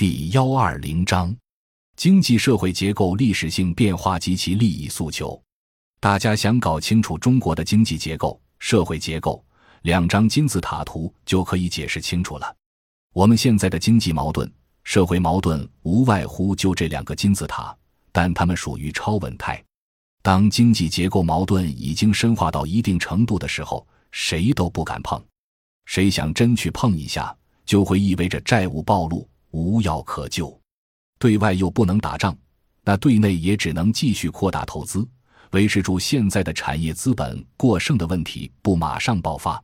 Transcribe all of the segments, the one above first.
第幺二零章：经济社会结构历史性变化及其利益诉求。大家想搞清楚中国的经济结构、社会结构，两张金字塔图就可以解释清楚了。我们现在的经济矛盾、社会矛盾，无外乎就这两个金字塔，但它们属于超稳态。当经济结构矛盾已经深化到一定程度的时候，谁都不敢碰。谁想真去碰一下，就会意味着债务暴露，无药可救。对外又不能打仗，那对内也只能继续扩大投资，维持住现在的产业资本过剩的问题不马上爆发。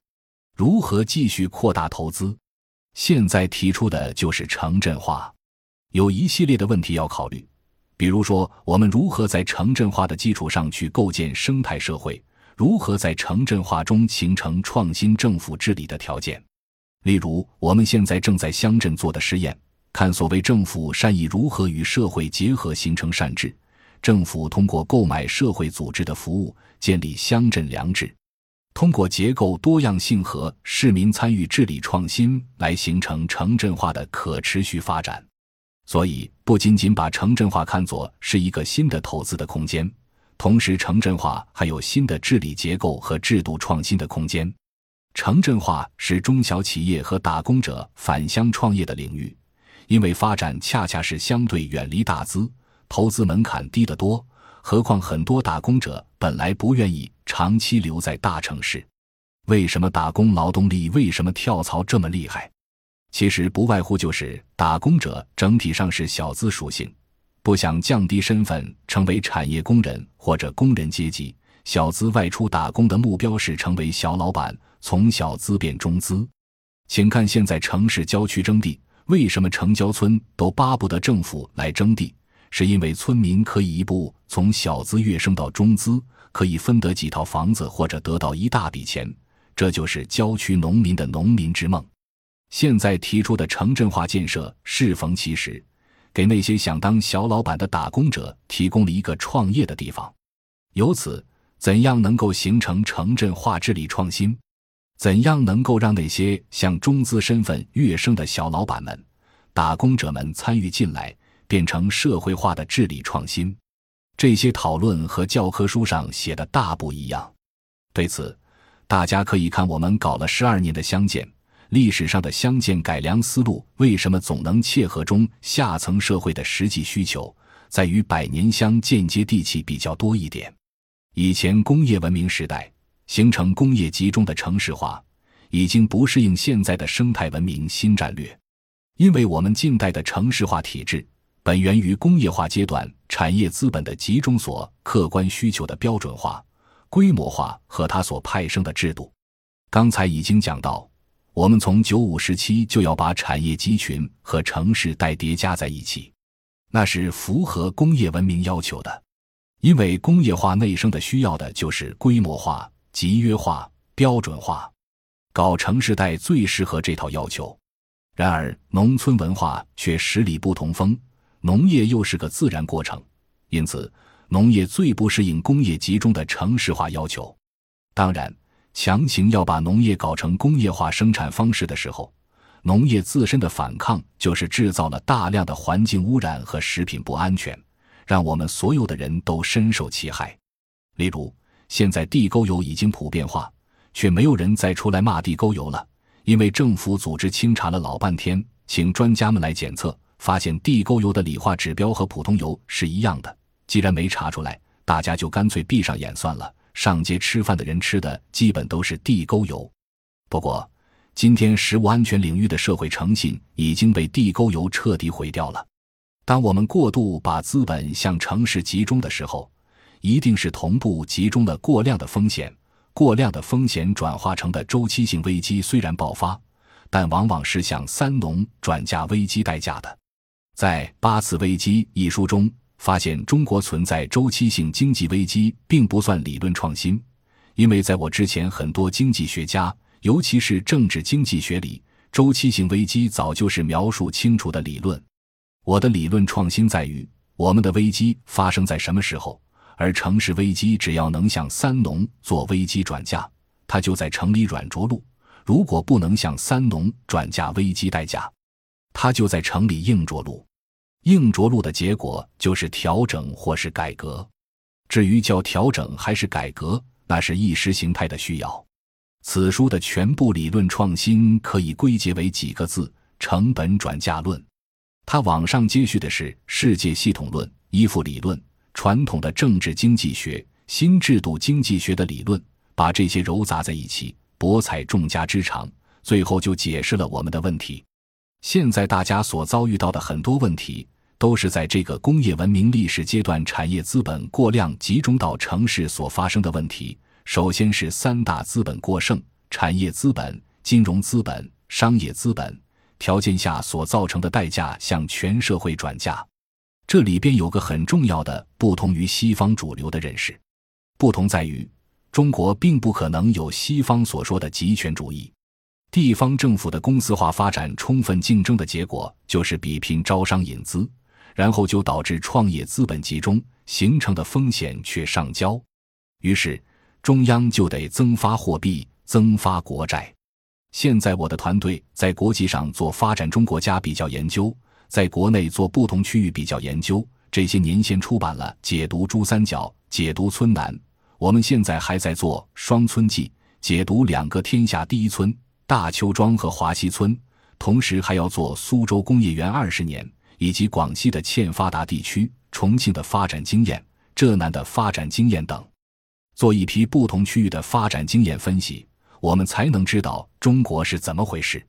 如何继续扩大投资？现在提出的就是城镇化，有一系列的问题要考虑。比如说，我们如何在城镇化的基础上去构建生态社会？如何在城镇化中形成创新政府治理的条件？例如，我们现在正在乡镇做的实验，看所谓政府善意如何与社会结合形成善治。政府通过购买社会组织的服务，建立乡镇良治；通过结构多样性和市民参与治理创新，来形成城镇化的可持续发展。所以，不仅仅把城镇化看作是一个新的投资的空间，同时城镇化还有新的治理结构和制度创新的空间。城镇化是中小企业和打工者返乡创业的领域，因为发展恰恰是相对远离大资，投资门槛低得多。何况很多打工者本来不愿意长期留在大城市。为什么打工劳动力为什么跳槽这么厉害？其实不外乎就是打工者整体上是小资属性，不想降低身份成为产业工人或者工人阶级。小资外出打工的目标是成为小老板，从小资变中资。请看现在城市郊区征地，为什么城郊村都巴不得政府来征地？是因为村民可以一步从小资跃升到中资，可以分得几套房子或者得到一大笔钱。这就是郊区农民的农民之梦。现在提出的城镇化建设适逢其时，给那些想当小老板的打工者提供了一个创业的地方。由此，怎样能够形成城镇化治理创新？怎样能够让那些向中资身份跃升的小老板们、打工者们参与进来，变成社会化的治理创新？这些讨论和教科书上写的大不一样。对此，大家可以看我们搞了十二年的乡建。历史上的乡建改良思路为什么总能切合中下层社会的实际需求？在于百年乡间接地气比较多一点。以前工业文明时代形成工业集中的城市化，已经不适应现在的生态文明新战略。因为我们近代的城市化体制本源于工业化阶段产业资本的集中所客观需求的标准化、规模化和它所派生的制度。刚才已经讲到。我们从九五时期就要把产业集群和城市带叠加在一起，那是符合工业文明要求的，因为工业化内生的需要的就是规模化、集约化、标准化，搞城市带最适合这套要求。然而，农村文化却十里不同风，农业又是个自然过程，因此农业最不适应工业集中的城市化要求。当然。强行要把农业搞成工业化生产方式的时候，农业自身的反抗就是制造了大量的环境污染和食品不安全，让我们所有的人都深受其害。例如，现在地沟油已经普遍化，却没有人再出来骂地沟油了，因为政府组织清查了老半天，请专家们来检测，发现地沟油的理化指标和普通油是一样的。既然没查出来，大家就干脆闭上眼算了。上街吃饭的人吃的基本都是地沟油，不过今天食物安全领域的社会诚信已经被地沟油彻底毁掉了。当我们过度把资本向城市集中的时候，一定是同步集中了过量的风险，过量的风险转化成的周期性危机虽然爆发，但往往是向三农转嫁危机代价的。在《八次危机》一书中。发现中国存在周期性经济危机，并不算理论创新，因为在我之前，很多经济学家，尤其是政治经济学里，周期性危机早就是描述清楚的理论。我的理论创新在于，我们的危机发生在什么时候，而城市危机只要能向三农做危机转嫁，它就在城里软着陆；如果不能向三农转嫁危机代价，他就在城里硬着陆。硬着陆的结果就是调整或是改革。至于叫调整还是改革，那是意识形态的需要。此书的全部理论创新可以归结为几个字：成本转嫁论。它往上接续的是世界系统论、依附理论、传统的政治经济学、新制度经济学的理论，把这些糅杂在一起，博采众家之长，最后就解释了我们的问题。现在大家所遭遇到的很多问题。都是在这个工业文明历史阶段，产业资本过量集中到城市所发生的问题。首先是三大资本过剩：产业资本、金融资本、商业资本条件下所造成的代价向全社会转嫁。这里边有个很重要的不同于西方主流的认识，不同在于中国并不可能有西方所说的集权主义。地方政府的公司化发展，充分竞争的结果就是比拼招商引资。然后就导致创业资本集中形成的风险却上交，于是中央就得增发货币、增发国债。现在我的团队在国际上做发展中国家比较研究，在国内做不同区域比较研究。这些年先出版了《解读珠三角》《解读村南》，我们现在还在做《双村记》，解读两个天下第一村——大邱庄和华西村，同时还要做苏州工业园二十年。以及广西的欠发达地区、重庆的发展经验、浙南的发展经验等，做一批不同区域的发展经验分析，我们才能知道中国是怎么回事。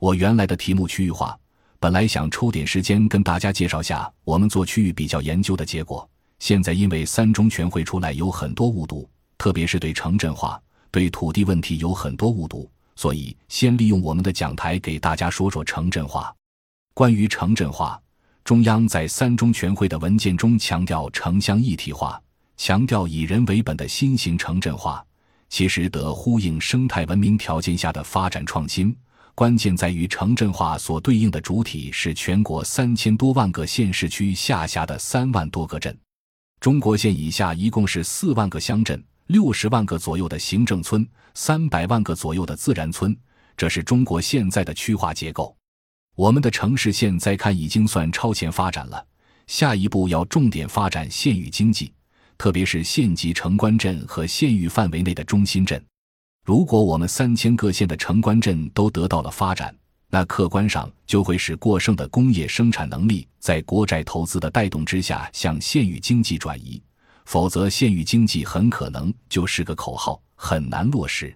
我原来的题目区域化，本来想抽点时间跟大家介绍下我们做区域比较研究的结果。现在因为三中全会出来有很多误读，特别是对城镇化、对土地问题有很多误读，所以先利用我们的讲台给大家说说城镇化。关于城镇化，中央在三中全会的文件中强调城乡一体化，强调以人为本的新型城镇化，其实得呼应生态文明条件下的发展创新。关键在于城镇化所对应的主体是全国三千多万个县市区下辖的三万多个镇。中国县以下一共是四万个乡镇，六十万个左右的行政村，三百万个左右的自然村，这是中国现在的区划结构。我们的城市现在看已经算超前发展了，下一步要重点发展县域经济，特别是县级城关镇和县域范围内的中心镇。如果我们三千个县的城关镇都得到了发展，那客观上就会使过剩的工业生产能力在国债投资的带动之下向县域经济转移，否则县域经济很可能就是个口号，很难落实。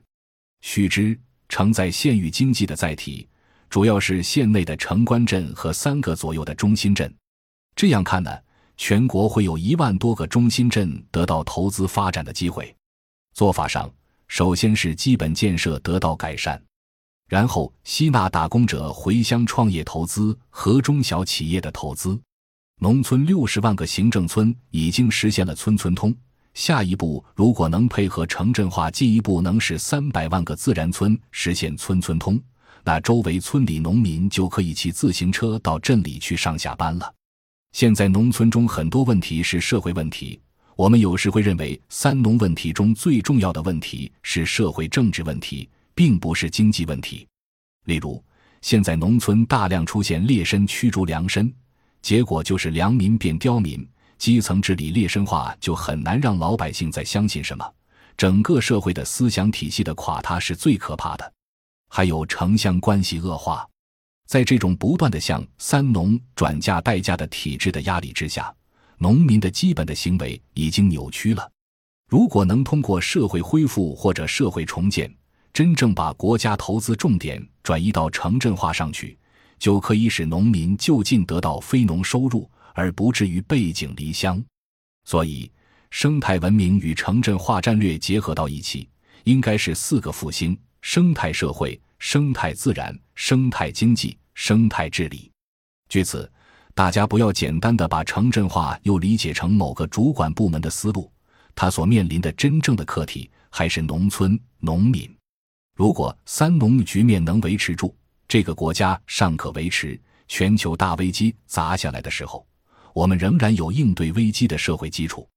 须知，承载县域经济的载体。主要是县内的城关镇和三个左右的中心镇，这样看呢，全国会有一万多个中心镇得到投资发展的机会。做法上，首先是基本建设得到改善，然后吸纳打工者回乡创业投资和中小企业的投资。农村六十万个行政村已经实现了村村通，下一步如果能配合城镇化，进一步能使三百万个自然村实现村村通。那周围村里农民就可以骑自行车到镇里去上下班了。现在农村中很多问题是社会问题，我们有时会认为三农问题中最重要的问题是社会政治问题，并不是经济问题。例如，现在农村大量出现劣绅驱逐良绅，结果就是良民变刁民，基层治理劣绅化，就很难让老百姓再相信什么。整个社会的思想体系的垮塌是最可怕的。还有城乡关系恶化，在这种不断的向三农转嫁代价的体制的压力之下，农民的基本的行为已经扭曲了。如果能通过社会恢复或者社会重建，真正把国家投资重点转移到城镇化上去，就可以使农民就近得到非农收入，而不至于背井离乡。所以，生态文明与城镇化战略结合到一起，应该是四个复兴：生态社会。生态自然、生态经济、生态治理。据此，大家不要简单的把城镇化又理解成某个主管部门的思路，它所面临的真正的课题还是农村农民。如果三农局面能维持住，这个国家尚可维持。全球大危机砸下来的时候，我们仍然有应对危机的社会基础。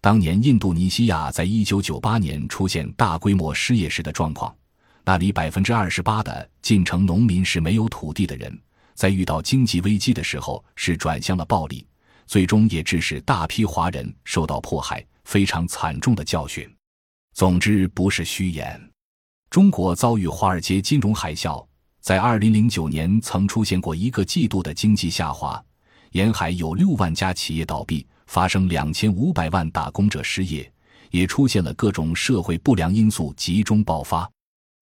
当年印度尼西亚在一九九八年出现大规模失业时的状况。那里百分之二十八的进城农民是没有土地的人，在遇到经济危机的时候是转向了暴力，最终也致使大批华人受到迫害，非常惨重的教训。总之，不是虚言。中国遭遇华尔街金融海啸，在二零零九年曾出现过一个季度的经济下滑，沿海有六万家企业倒闭，发生两千五百万打工者失业，也出现了各种社会不良因素集中爆发。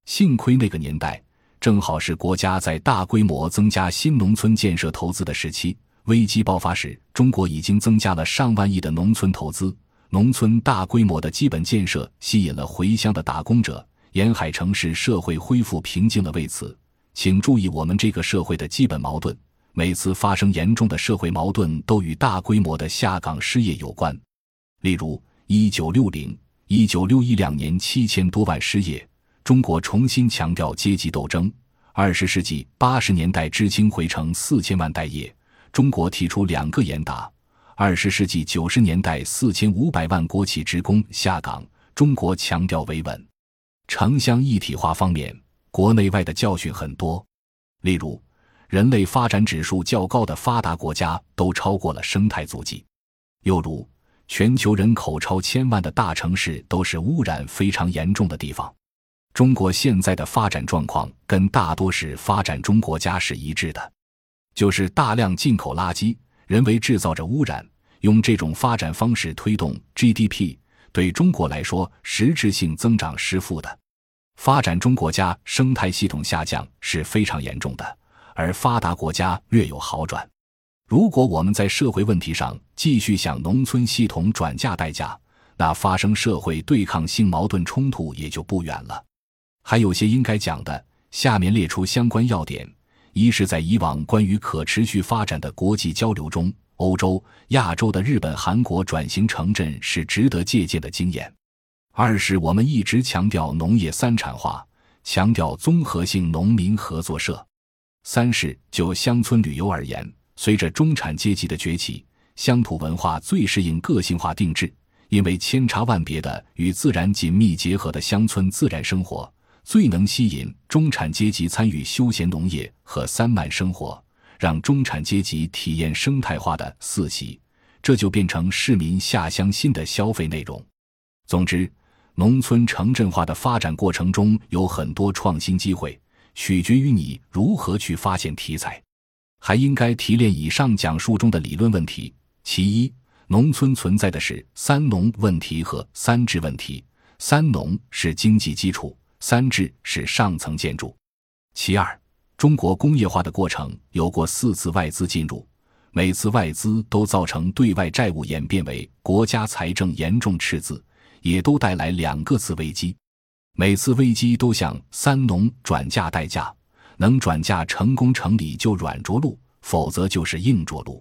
幸亏那个年代。正好是国家在大规模增加新农村建设投资的时期。危机爆发时，中国已经增加了上万亿的农村投资，农村大规模的基本建设吸引了回乡的打工者，沿海城市社会恢复平静了。为此，请注意我们这个社会的基本矛盾：每次发生严重的社会矛盾，都与大规模的下岗失业有关。例如，一九六零、一九六一两年七千多万失业。中国重新强调阶级斗争。二十世纪八十年代，知青回城四千万待业。中国提出两个严打。二十世纪九十年代，四千五百万国企职工下岗。中国强调维稳。城乡一体化方面，国内外的教训很多。例如，人类发展指数较高的发达国家都超过了生态足迹。又如，全球人口超千万的大城市都是污染非常严重的地方。中国现在的发展状况跟大多是发展中国家是一致的，就是大量进口垃圾，人为制造着污染，用这种发展方式推动 GDP，对中国来说实质性增长是负的。发展中国家生态系统下降是非常严重的，而发达国家略有好转。如果我们在社会问题上继续向农村系统转嫁代价，那发生社会对抗性矛盾冲突也就不远了。还有些应该讲的，下面列出相关要点：一是，在以往关于可持续发展的国际交流中，欧洲、亚洲的日本、韩国转型城镇是值得借鉴的经验；二是，我们一直强调农业三产化，强调综合性农民合作社；三是，就乡村旅游而言，随着中产阶级的崛起，乡土文化最适应个性化定制，因为千差万别的与自然紧密结合的乡村自然生活。最能吸引中产阶级参与休闲农业和三慢生活，让中产阶级体验生态化的四喜，这就变成市民下乡新的消费内容。总之，农村城镇化的发展过程中有很多创新机会，取决于你如何去发现题材。还应该提炼以上讲述中的理论问题：其一，农村存在的是三农问题和三治问题，三农是经济基础。三制是上层建筑。其二，中国工业化的过程有过四次外资进入，每次外资都造成对外债务演变为国家财政严重赤字，也都带来两个次危机。每次危机都向三农转嫁代价，能转嫁成功成理就软着陆，否则就是硬着陆。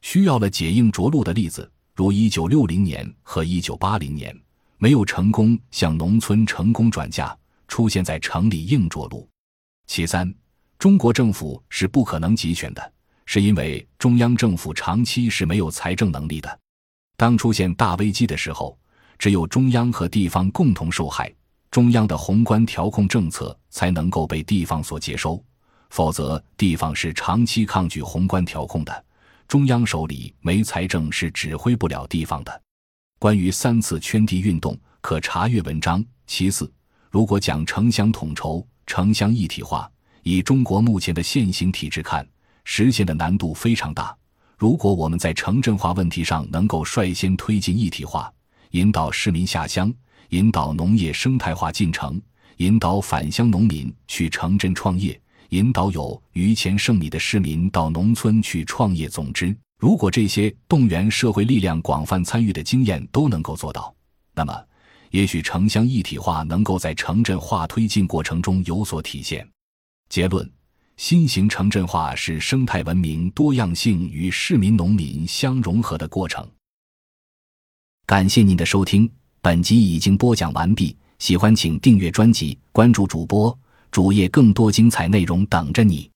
需要了解硬着陆的例子，如一九六零年和一九八零年，没有成功向农村成功转嫁。出现在城里硬着陆。其三，中国政府是不可能集权的，是因为中央政府长期是没有财政能力的。当出现大危机的时候，只有中央和地方共同受害，中央的宏观调控政策才能够被地方所接收，否则地方是长期抗拒宏观调控的。中央手里没财政是指挥不了地方的。关于三次圈地运动，可查阅文章。其次。如果讲城乡统筹、城乡一体化，以中国目前的现行体制看，实现的难度非常大。如果我们在城镇化问题上能够率先推进一体化，引导市民下乡，引导农业生态化进程，引导返乡农民去城镇创业，引导有余钱剩米的市民到农村去创业。总之，如果这些动员社会力量广泛参与的经验都能够做到，那么。也许城乡一体化能够在城镇化推进过程中有所体现。结论：新型城镇化是生态文明多样性与市民农民相融合的过程。感谢您的收听，本集已经播讲完毕。喜欢请订阅专辑，关注主播主页，更多精彩内容等着你。